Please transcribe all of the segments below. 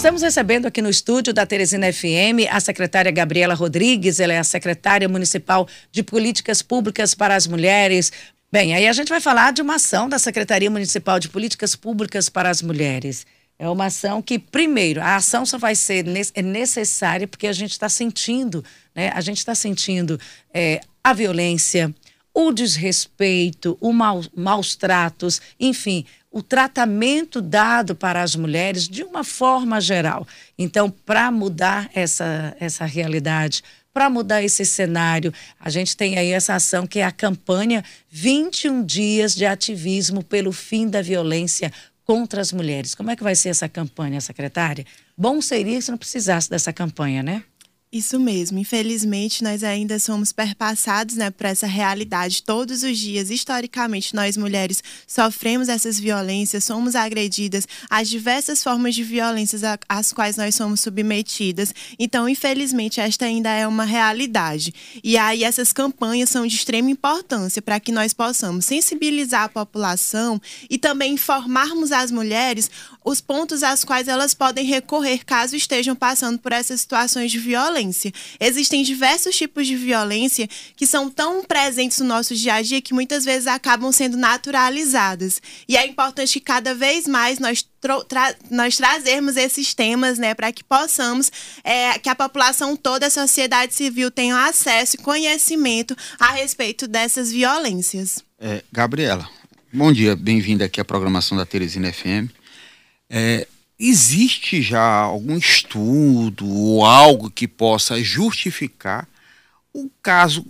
Estamos recebendo aqui no estúdio da Teresina FM a secretária Gabriela Rodrigues, ela é a secretária municipal de Políticas Públicas para as Mulheres. Bem, aí a gente vai falar de uma ação da Secretaria Municipal de Políticas Públicas para as Mulheres. É uma ação que, primeiro, a ação só vai ser é necessária porque a gente está sentindo, né? A gente está sentindo é, a violência, o desrespeito, o mal, maus tratos, enfim, o tratamento dado para as mulheres de uma forma geral. Então, para mudar essa, essa realidade, para mudar esse cenário, a gente tem aí essa ação que é a campanha 21 dias de ativismo pelo fim da violência contra as mulheres. Como é que vai ser essa campanha, secretária? Bom seria se não precisasse dessa campanha, né? Isso mesmo. Infelizmente, nós ainda somos perpassados né, por essa realidade. Todos os dias, historicamente, nós mulheres sofremos essas violências, somos agredidas, as diversas formas de violências às quais nós somos submetidas. Então, infelizmente, esta ainda é uma realidade. E aí, essas campanhas são de extrema importância para que nós possamos sensibilizar a população e também informarmos as mulheres os pontos às quais elas podem recorrer caso estejam passando por essas situações de violência. Existem diversos tipos de violência que são tão presentes no nosso dia a dia que muitas vezes acabam sendo naturalizadas. E é importante que cada vez mais nós Tra nós trazermos esses temas, né, para que possamos, é, que a população toda, a sociedade civil tenham acesso e conhecimento a respeito dessas violências. É, Gabriela, bom dia, bem-vinda aqui à programação da Teresina FM. É, existe já algum estudo ou algo que possa justificar o caso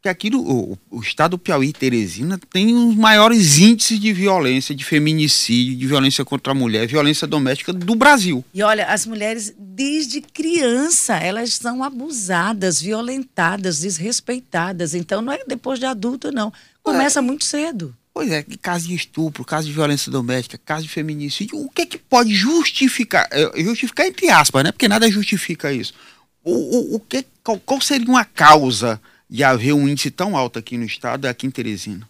que aqui no, o, o, estado do Piauí Teresina tem os maiores índices de violência, de feminicídio, de violência contra a mulher, violência doméstica do Brasil. E olha, as mulheres desde criança elas são abusadas, violentadas, desrespeitadas. Então não é depois de adulto não, começa é, muito cedo. Pois é, caso de estupro, caso de violência doméstica, caso de feminicídio, o que é que pode justificar? É, justificar entre aspas, né? Porque nada justifica isso. O, o, o que, qual, qual seria uma causa de haver um índice tão alto aqui no estado, aqui em Teresina?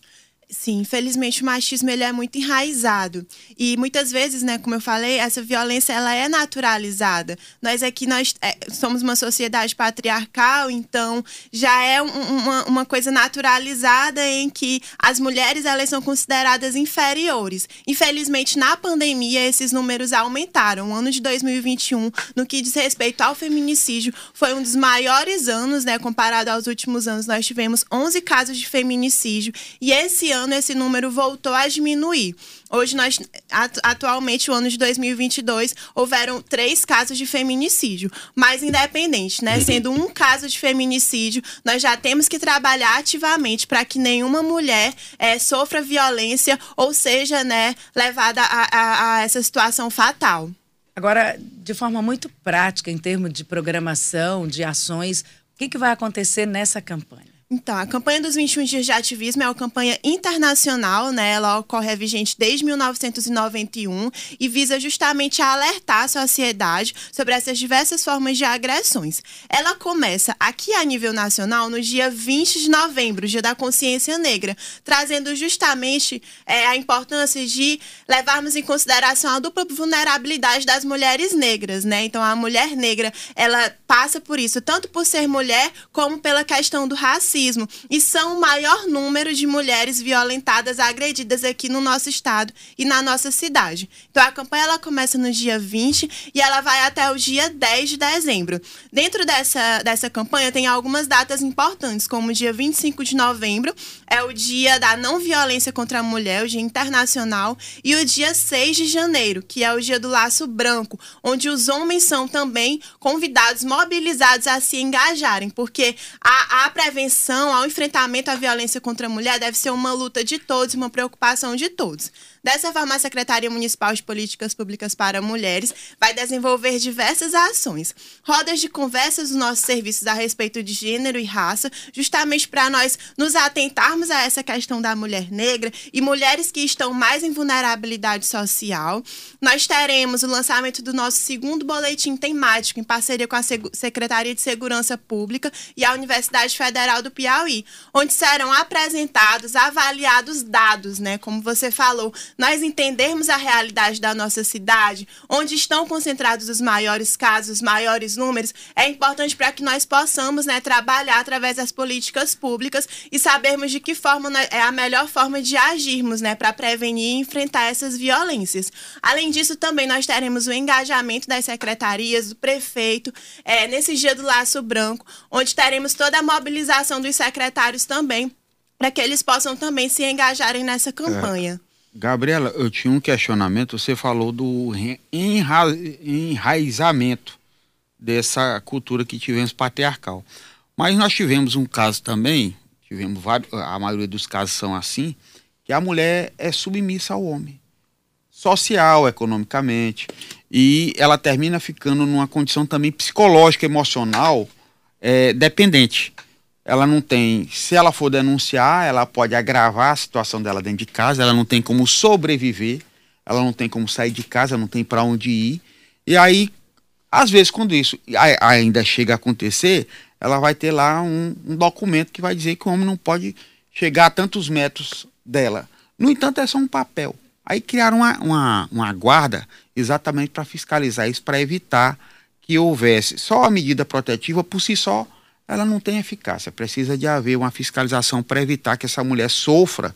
Sim, infelizmente o machismo ele é muito enraizado e muitas vezes, né, como eu falei, essa violência ela é naturalizada. Nós aqui nós é, somos uma sociedade patriarcal, então já é um, uma, uma coisa naturalizada em que as mulheres elas são consideradas inferiores. Infelizmente na pandemia esses números aumentaram. O ano de 2021, no que diz respeito ao feminicídio, foi um dos maiores anos, né, comparado aos últimos anos. Nós tivemos 11 casos de feminicídio e esse ano ano esse número voltou a diminuir. Hoje, nós, atualmente, o ano de 2022, houveram três casos de feminicídio. Mas, independente, né? Sendo um caso de feminicídio, nós já temos que trabalhar ativamente para que nenhuma mulher é, sofra violência ou seja né, levada a, a, a essa situação fatal. Agora, de forma muito prática, em termos de programação, de ações, o que, que vai acontecer nessa campanha? Então, a campanha dos 21 dias de ativismo é uma campanha internacional, né? Ela ocorre vigente desde 1991 e visa justamente alertar a sociedade sobre essas diversas formas de agressões. Ela começa aqui a nível nacional no dia 20 de novembro, dia da consciência negra, trazendo justamente é, a importância de levarmos em consideração a dupla vulnerabilidade das mulheres negras, né? Então, a mulher negra, ela passa por isso, tanto por ser mulher, como pela questão do racismo racismo e são o maior número de mulheres violentadas, agredidas aqui no nosso estado e na nossa cidade. Então a campanha ela começa no dia 20 e ela vai até o dia 10 de dezembro. Dentro dessa, dessa campanha tem algumas datas importantes, como o dia 25 de novembro, é o dia da não violência contra a mulher, o dia internacional, e o dia 6 de janeiro, que é o dia do laço branco, onde os homens são também convidados, mobilizados a se engajarem, porque a, a prevenção ao enfrentamento à violência contra a mulher deve ser uma luta de todos, uma preocupação de todos. Dessa forma, a Secretaria Municipal de Políticas Públicas para Mulheres vai desenvolver diversas ações. Rodas de conversas dos nossos serviços a respeito de gênero e raça, justamente para nós nos atentarmos a essa questão da mulher negra e mulheres que estão mais em vulnerabilidade social. Nós teremos o lançamento do nosso segundo boletim temático em parceria com a Secretaria de Segurança Pública e a Universidade Federal do Piauí, onde serão apresentados, avaliados dados, né, como você falou, nós entendermos a realidade da nossa cidade, onde estão concentrados os maiores casos, os maiores números, é importante para que nós possamos né, trabalhar através das políticas públicas e sabermos de que forma é a melhor forma de agirmos né, para prevenir e enfrentar essas violências. Além disso, também nós teremos o engajamento das secretarias, do prefeito, é, nesse dia do Laço Branco, onde teremos toda a mobilização dos secretários também, para que eles possam também se engajarem nessa campanha. É. Gabriela, eu tinha um questionamento. Você falou do enra enraizamento dessa cultura que tivemos patriarcal. Mas nós tivemos um caso também, tivemos vários, a maioria dos casos são assim, que a mulher é submissa ao homem, social, economicamente, e ela termina ficando numa condição também psicológica, emocional, é, dependente ela não tem, se ela for denunciar, ela pode agravar a situação dela dentro de casa, ela não tem como sobreviver, ela não tem como sair de casa, não tem para onde ir. E aí, às vezes, quando isso ainda chega a acontecer, ela vai ter lá um, um documento que vai dizer que o homem não pode chegar a tantos metros dela. No entanto, é só um papel. Aí criaram uma, uma, uma guarda exatamente para fiscalizar isso, para evitar que houvesse só a medida protetiva por si só ela não tem eficácia. Precisa de haver uma fiscalização para evitar que essa mulher sofra,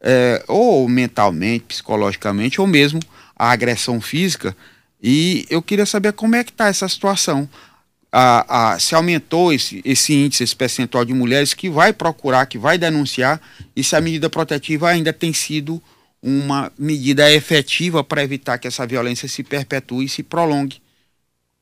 é, ou mentalmente, psicologicamente, ou mesmo a agressão física. E eu queria saber como é que está essa situação. A, a, se aumentou esse, esse índice, esse percentual de mulheres que vai procurar, que vai denunciar, e se a medida protetiva ainda tem sido uma medida efetiva para evitar que essa violência se perpetue e se prolongue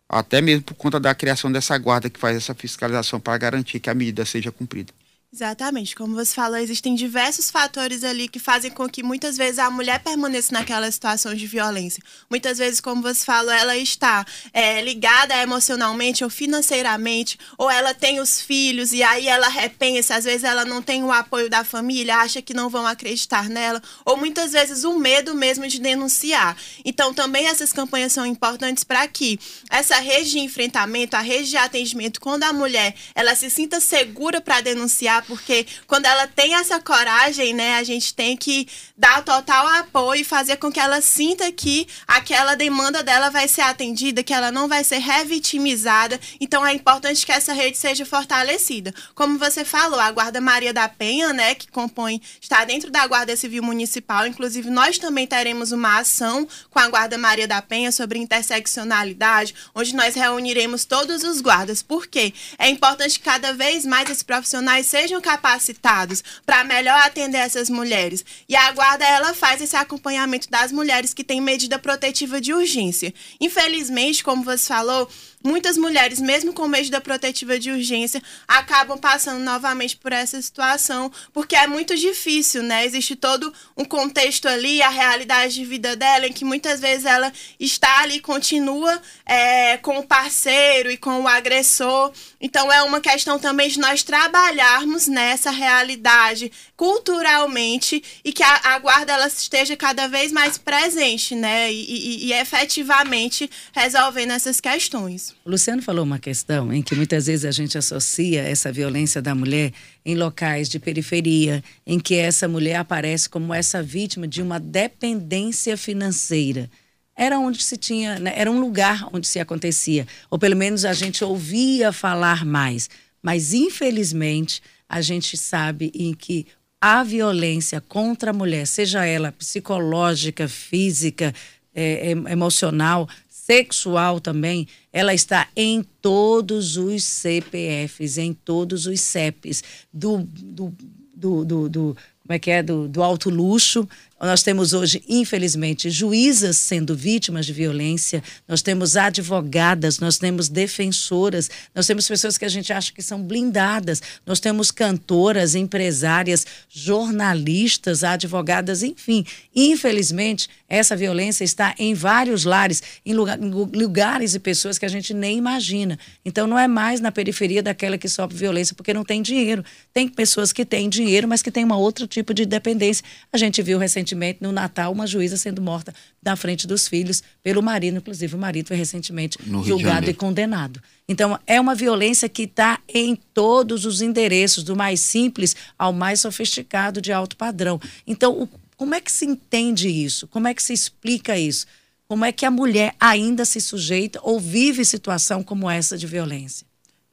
até mesmo por conta da criação dessa guarda que faz essa fiscalização para garantir que a medida seja cumprida. Exatamente, como você falou, existem diversos fatores ali que fazem com que muitas vezes a mulher permaneça naquela situação de violência. Muitas vezes, como você falou, ela está é, ligada emocionalmente ou financeiramente, ou ela tem os filhos e aí ela repensa, às vezes ela não tem o apoio da família, acha que não vão acreditar nela, ou muitas vezes o medo mesmo de denunciar. Então, também essas campanhas são importantes para que essa rede de enfrentamento, a rede de atendimento, quando a mulher ela se sinta segura para denunciar, porque quando ela tem essa coragem, né, a gente tem que dar total apoio e fazer com que ela sinta que aquela demanda dela vai ser atendida, que ela não vai ser revitimizada. Então é importante que essa rede seja fortalecida. Como você falou, a Guarda Maria da Penha, né, que compõe, está dentro da Guarda Civil Municipal, inclusive nós também teremos uma ação com a Guarda Maria da Penha sobre interseccionalidade, onde nós reuniremos todos os guardas. Por quê? É importante que cada vez mais esses profissionais sejam capacitados para melhor atender essas mulheres. E a guarda ela faz esse acompanhamento das mulheres que têm medida protetiva de urgência. Infelizmente, como você falou, muitas mulheres, mesmo com medida protetiva de urgência, acabam passando novamente por essa situação, porque é muito difícil, né? Existe todo um contexto ali, a realidade de vida dela, em que muitas vezes ela está ali, continua é, com o parceiro e com o agressor. Então é uma questão também de nós trabalharmos nessa realidade culturalmente e que a, a guarda ela esteja cada vez mais presente, né? E, e, e efetivamente resolvendo essas questões. O Luciano falou uma questão em que muitas vezes a gente associa essa violência da mulher em locais de periferia, em que essa mulher aparece como essa vítima de uma dependência financeira. Era onde se tinha, né? era um lugar onde se acontecia, ou pelo menos a gente ouvia falar mais. Mas infelizmente a gente sabe em que a violência contra a mulher, seja ela psicológica, física, é, emocional, sexual também, ela está em todos os CPFs, em todos os CEPs, do, do, do, do, do como é que é, do, do alto luxo nós temos hoje, infelizmente, juízas sendo vítimas de violência, nós temos advogadas, nós temos defensoras, nós temos pessoas que a gente acha que são blindadas, nós temos cantoras, empresárias, jornalistas, advogadas, enfim. Infelizmente, essa violência está em vários lares, em, lugar, em lugares e pessoas que a gente nem imagina. Então, não é mais na periferia daquela que sofre violência porque não tem dinheiro. Tem pessoas que têm dinheiro, mas que têm um outro tipo de dependência. A gente viu recentemente recentemente, no Natal, uma juíza sendo morta na frente dos filhos pelo marido. Inclusive, o marido foi recentemente julgado e condenado. Então, é uma violência que está em todos os endereços, do mais simples ao mais sofisticado de alto padrão. Então, o como é que se entende isso? Como é que se explica isso? Como é que a mulher ainda se sujeita ou vive situação como essa de violência?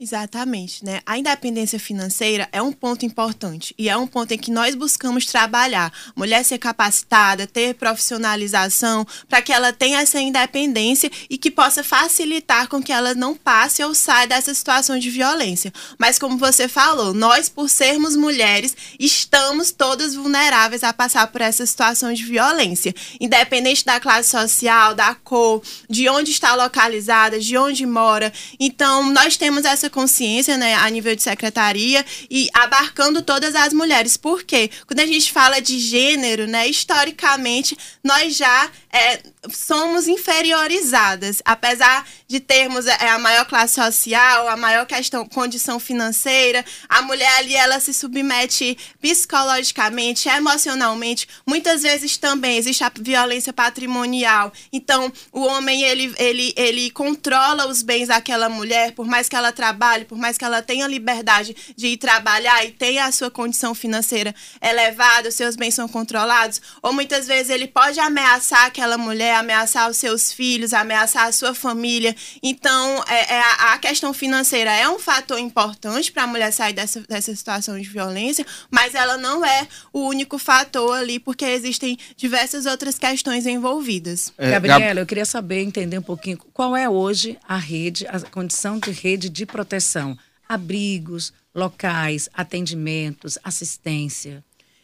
Exatamente, né? A independência financeira é um ponto importante e é um ponto em que nós buscamos trabalhar. Mulher ser capacitada, ter profissionalização, para que ela tenha essa independência e que possa facilitar com que ela não passe ou saia dessa situação de violência. Mas como você falou, nós por sermos mulheres, estamos todas vulneráveis a passar por essa situação de violência, independente da classe social, da cor, de onde está localizada, de onde mora. Então, nós temos essa consciência, né, a nível de secretaria e abarcando todas as mulheres. Por quê? Quando a gente fala de gênero, né, historicamente, nós já é, somos inferiorizadas, apesar de termos é, a maior classe social, a maior questão, condição financeira, a mulher ali ela se submete psicologicamente, emocionalmente, muitas vezes também existe a violência patrimonial. Então, o homem ele, ele, ele controla os bens daquela mulher, por mais que ela trabalhe, por mais que ela tenha liberdade de ir trabalhar e tenha a sua condição financeira elevada, os seus bens são controlados, ou muitas vezes ele pode ameaçar aquela mulher, ameaçar os seus filhos, ameaçar a sua família. Então, é, é a, a, questão financeira é um fator importante para a mulher sair dessa, dessa situação de violência, mas ela não é o único fator ali, porque existem diversas outras questões envolvidas. É, Gabriela, eu queria saber, entender um pouquinho, qual é hoje a rede, a condição de rede de proteção? Abrigos, locais, atendimentos, assistência.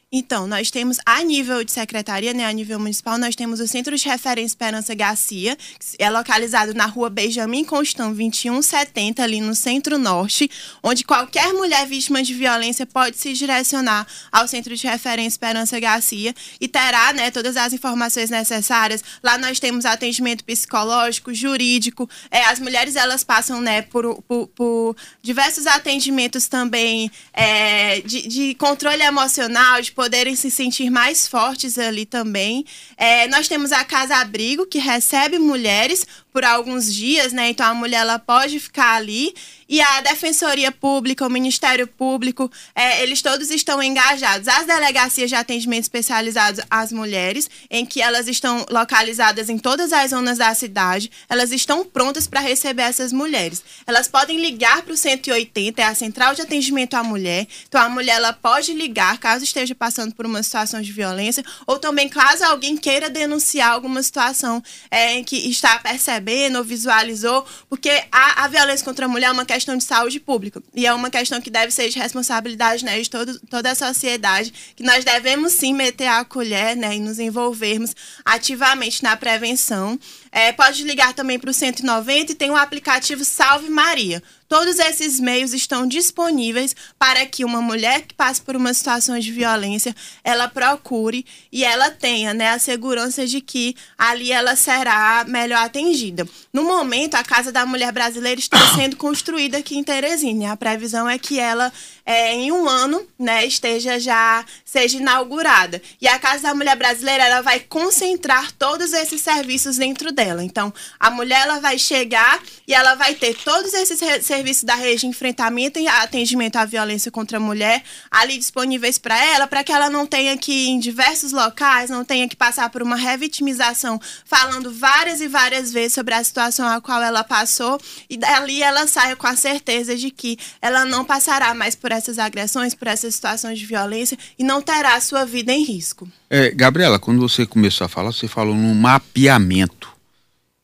Então, nós temos a nível de secretaria, né, a nível municipal, nós temos o Centro de Referência Esperança Garcia, que é localizado na rua Benjamin Constant 2170, ali no Centro-Norte, onde qualquer mulher vítima de violência pode se direcionar ao Centro de Referência Esperança Garcia e terá né, todas as informações necessárias. Lá nós temos atendimento psicológico, jurídico, é, as mulheres elas passam né, por, por, por diversos atendimentos também é, de, de controle emocional, de poderem se sentir mais fortes ali também. É, nós temos a Casa Abrigo, que recebe mulheres por alguns dias, né? Então a mulher ela pode ficar ali e a Defensoria Pública, o Ministério Público, é, eles todos estão engajados. As delegacias de atendimento especializados às mulheres, em que elas estão localizadas em todas as zonas da cidade, elas estão prontas para receber essas mulheres. Elas podem ligar para o 180, é a central de atendimento à mulher. Então a mulher ela pode ligar caso esteja passando por uma situação de violência, ou também caso alguém queira denunciar alguma situação é, em que está percebendo ou visualizou, porque a, a violência contra a mulher é uma questão de saúde pública. E é uma questão que deve ser de responsabilidade né, de todo, toda a sociedade, que nós devemos sim meter a colher né, e nos envolvermos ativamente na prevenção. É, pode ligar também para o 190 e tem o aplicativo Salve Maria. Todos esses meios estão disponíveis para que uma mulher que passe por uma situação de violência, ela procure e ela tenha né, a segurança de que ali ela será melhor atendida. No momento, a Casa da Mulher Brasileira está sendo construída aqui em Teresina. A previsão é que ela, é, em um ano, né, esteja já seja inaugurada. E a Casa da Mulher Brasileira ela vai concentrar todos esses serviços dentro dela. Então, a mulher ela vai chegar e ela vai ter todos esses serviços da rede de enfrentamento e atendimento à violência contra a mulher ali disponíveis para ela, para que ela não tenha que ir em diversos locais, não tenha que passar por uma revitimização, falando várias e várias vezes sobre a situação a qual ela passou e dali ela saia com a certeza de que ela não passará mais por essas agressões, por essas situações de violência e não terá a sua vida em risco. É, Gabriela, quando você começou a falar, você falou num mapeamento.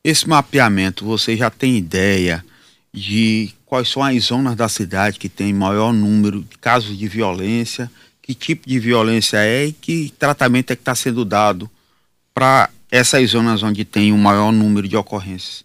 Esse mapeamento, você já tem ideia de quais são as zonas da cidade que tem maior número de casos de violência, que tipo de violência é e que tratamento é que está sendo dado para essas zonas onde tem o maior número de ocorrências?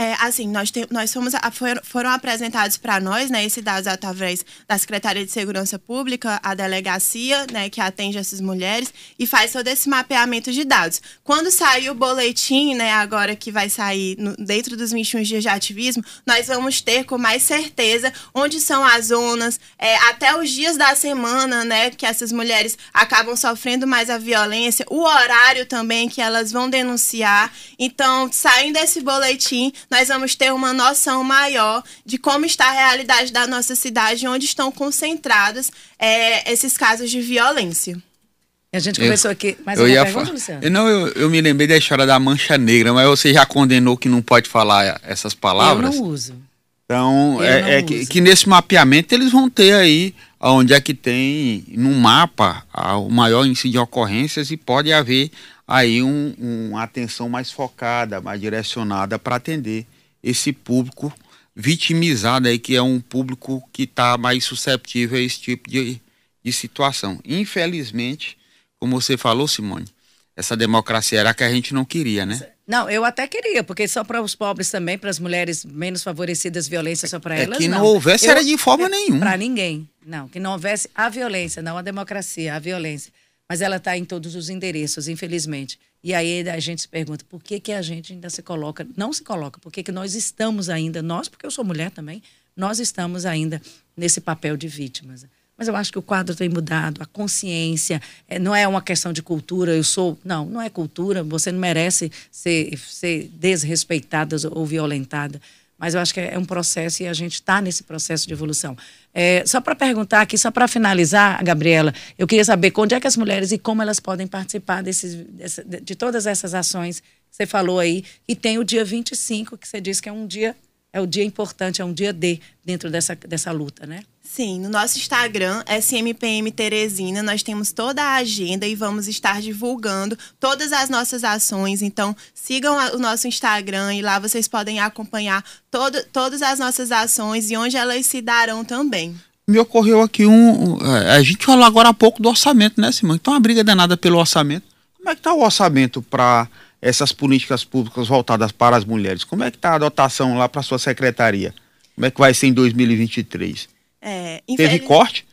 É, assim, nós, tem, nós fomos, foram, foram apresentados para nós, né, esses dados através da Secretaria de Segurança Pública, a delegacia, né, que atende essas mulheres e faz todo esse mapeamento de dados. Quando sair o boletim, né, agora que vai sair no, dentro dos 21 dias de ativismo, nós vamos ter com mais certeza onde são as zonas, é, até os dias da semana, né, que essas mulheres acabam sofrendo mais a violência, o horário também que elas vão denunciar. Então, saindo desse boletim, nós vamos ter uma noção maior de como está a realidade da nossa cidade, onde estão concentrados é, esses casos de violência. A gente começou aqui. Mas eu ia pergunta, Luciano? Não, eu, eu me lembrei da história da mancha negra, mas você já condenou que não pode falar essas palavras? Eu não uso. Então, é, é que, que, nesse mapeamento eles vão ter aí onde é que tem no mapa o maior índice de ocorrências e pode haver aí um, uma atenção mais focada, mais direcionada para atender esse público vitimizado aí, que é um público que está mais susceptível a esse tipo de, de situação. Infelizmente, como você falou, Simone, essa democracia era a que a gente não queria, né? Não, eu até queria, porque só para os pobres também, para as mulheres menos favorecidas, violência só para é elas. Que não, não houvesse eu, era de forma é, nenhuma. Para ninguém. Não, que não houvesse a violência, não a democracia, a violência. Mas ela está em todos os endereços, infelizmente. E aí a gente se pergunta por que, que a gente ainda se coloca, não se coloca, por que, que nós estamos ainda, nós, porque eu sou mulher também, nós estamos ainda nesse papel de vítimas. Mas eu acho que o quadro tem mudado, a consciência, é, não é uma questão de cultura, eu sou. Não, não é cultura, você não merece ser, ser desrespeitada ou violentada. Mas eu acho que é um processo e a gente está nesse processo de evolução. É, só para perguntar aqui, só para finalizar, Gabriela, eu queria saber onde é que as mulheres e como elas podem participar desses, de todas essas ações que você falou aí. E tem o dia 25, que você disse que é um dia, é o dia importante, é um dia D dentro dessa, dessa luta, né? Sim, no nosso Instagram, SMPM Teresina, nós temos toda a agenda e vamos estar divulgando todas as nossas ações. Então, sigam o nosso Instagram e lá vocês podem acompanhar todo, todas as nossas ações e onde elas se darão também. Me ocorreu aqui um. É, a gente falou agora há pouco do orçamento, né, Simão? Então, a briga danada pelo orçamento. Como é que está o orçamento para essas políticas públicas voltadas para as mulheres? Como é que está a dotação lá para a sua secretaria? Como é que vai ser em 2023? É, Teve corte?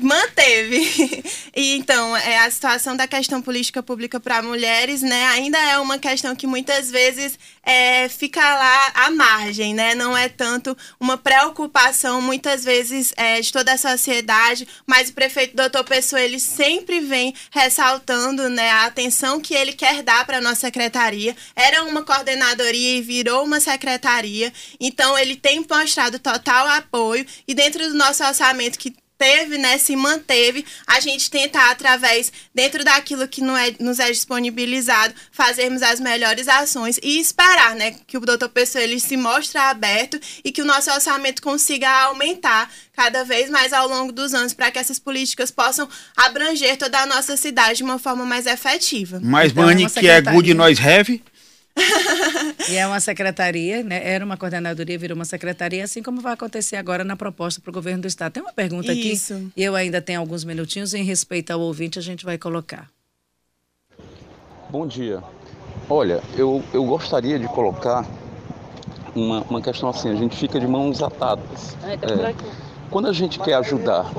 Manteve. E, então, é, a situação da questão política pública para mulheres, né, ainda é uma questão que muitas vezes é, fica lá à margem, né? Não é tanto uma preocupação, muitas vezes, é, de toda a sociedade, mas o prefeito doutor Pessoa, ele sempre vem ressaltando né, a atenção que ele quer dar para a nossa secretaria. Era uma coordenadoria e virou uma secretaria, então ele tem mostrado total apoio e dentro do nosso orçamento que teve, né, se manteve, a gente tentar através dentro daquilo que não é, nos é disponibilizado, fazermos as melhores ações e esperar, né, que o doutor Pessoa ele se mostre aberto e que o nosso orçamento consiga aumentar cada vez mais ao longo dos anos para que essas políticas possam abranger toda a nossa cidade de uma forma mais efetiva. Mais então, money que é good nós have e é uma secretaria, né? Era uma coordenadoria, virou uma secretaria, assim como vai acontecer agora na proposta para o governo do estado. Tem uma pergunta Isso. aqui, e eu ainda tenho alguns minutinhos, em respeito ao ouvinte, a gente vai colocar. Bom dia. Olha, eu, eu gostaria de colocar uma, uma questão assim, a gente fica de mãos atadas. É, quando a gente quer ajudar,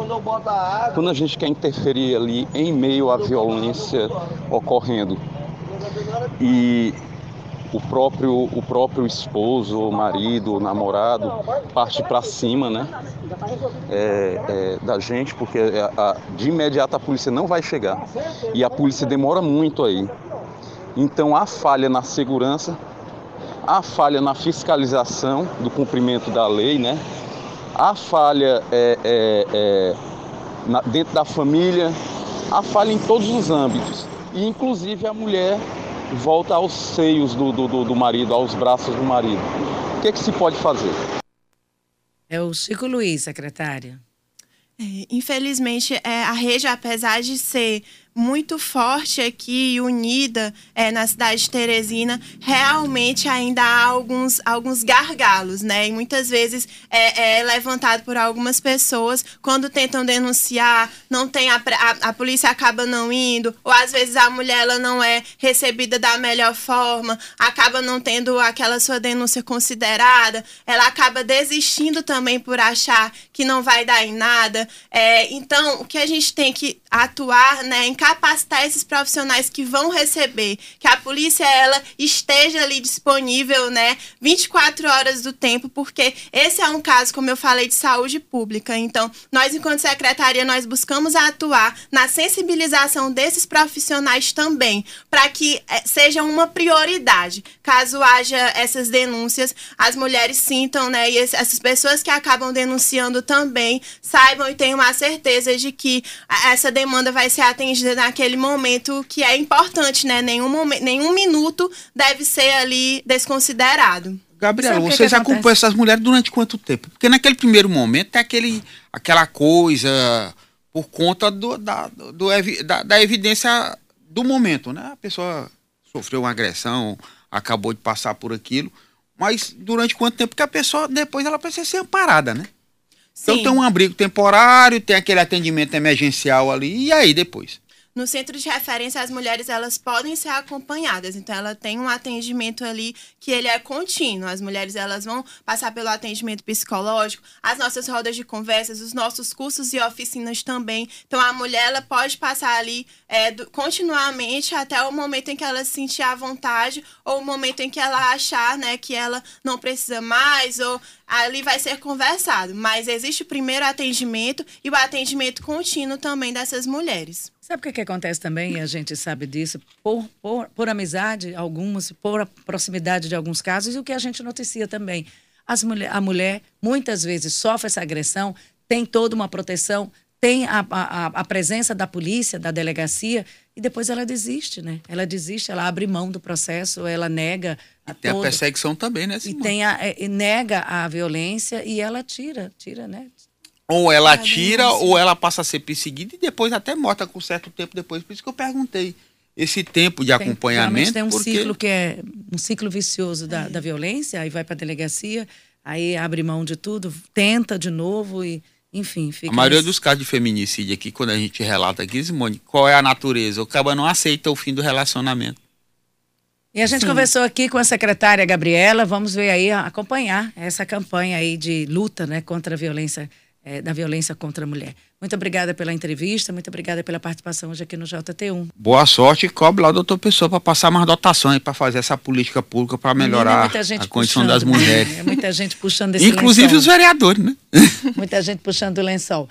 quando a gente quer interferir ali em meio à violência ocorrendo, e o próprio, o próprio esposo, marido, namorado parte para cima né, é, é, da gente, porque a, a, de imediato a polícia não vai chegar e a polícia demora muito aí. Então há falha na segurança, há falha na fiscalização do cumprimento da lei, né? há falha é, é, é na, dentro da família, há falha em todos os âmbitos. E inclusive a mulher volta aos seios do, do, do marido, aos braços do marido. O que, é que se pode fazer? É o Chico Luiz, secretária. É, infelizmente, é, a rede, apesar de ser muito forte aqui unida é, na cidade de Teresina, realmente ainda há alguns, alguns gargalos, né? E muitas vezes é, é levantado por algumas pessoas quando tentam denunciar, não tem a, a, a, polícia acaba não indo, ou às vezes a mulher ela não é recebida da melhor forma, acaba não tendo aquela sua denúncia considerada, ela acaba desistindo também por achar que não vai dar em nada. É, então, o que a gente tem que atuar, né, em capacitar esses profissionais que vão receber, que a polícia ela esteja ali disponível, né, 24 horas do tempo, porque esse é um caso, como eu falei, de saúde pública. Então, nós enquanto secretaria nós buscamos atuar na sensibilização desses profissionais também, para que é, seja uma prioridade. Caso haja essas denúncias, as mulheres sintam, né, e essas pessoas que acabam denunciando também saibam e tenham a certeza de que essa demanda vai ser atendida naquele momento que é importante, né? Nenhum, momento, nenhum minuto deve ser ali desconsiderado. Gabriela, vocês acompanham essas mulheres durante quanto tempo? Porque naquele primeiro momento tem aquele, aquela coisa por conta do, da, do, da, da evidência do momento, né? A pessoa sofreu uma agressão, acabou de passar por aquilo, mas durante quanto tempo que a pessoa depois ela precisa ser amparada, né? Então Sim. Então tem um abrigo temporário, tem aquele atendimento emergencial ali, e aí depois? No centro de referência, as mulheres elas podem ser acompanhadas. Então, ela tem um atendimento ali que ele é contínuo. As mulheres elas vão passar pelo atendimento psicológico, as nossas rodas de conversas, os nossos cursos e oficinas também. Então, a mulher ela pode passar ali é, do, continuamente até o momento em que ela se sentir à vontade ou o momento em que ela achar né, que ela não precisa mais ou ali vai ser conversado. Mas existe o primeiro atendimento e o atendimento contínuo também dessas mulheres. Sabe o que, que acontece também, e a gente sabe disso, por, por, por amizade, algumas, por proximidade de alguns casos, e o que a gente noticia também. As mulher, a mulher muitas vezes sofre essa agressão, tem toda uma proteção, tem a, a, a, presença da polícia, da delegacia, e depois ela desiste, né? Ela desiste, ela abre mão do processo, ela nega. A tem todo, a perseguição também, né? Simone? E tem a, e nega a violência e ela tira, tira, né? Ou ela ah, tira, ou ela passa a ser perseguida e depois até morta com certo tempo depois. Por isso que eu perguntei esse tempo de tem, acompanhamento. Tem um porque... ciclo que é um ciclo vicioso da, é. da violência, aí vai para a delegacia, aí abre mão de tudo, tenta de novo e, enfim, fica. A maioria dos casos de feminicídio aqui, quando a gente relata aqui, Simone, qual é a natureza? O cara não aceita o fim do relacionamento. E a gente Sim. conversou aqui com a secretária Gabriela, vamos ver aí, acompanhar essa campanha aí de luta né, contra a violência é, da violência contra a mulher. Muito obrigada pela entrevista, muito obrigada pela participação hoje aqui no JT1. Boa sorte e cobre lá, doutor Pessoa, para passar mais dotações, para fazer essa política pública, para melhorar a condição puxando, das mulheres. Né? muita gente puxando esse Inclusive lençol. os vereadores, né? muita gente puxando o lençol.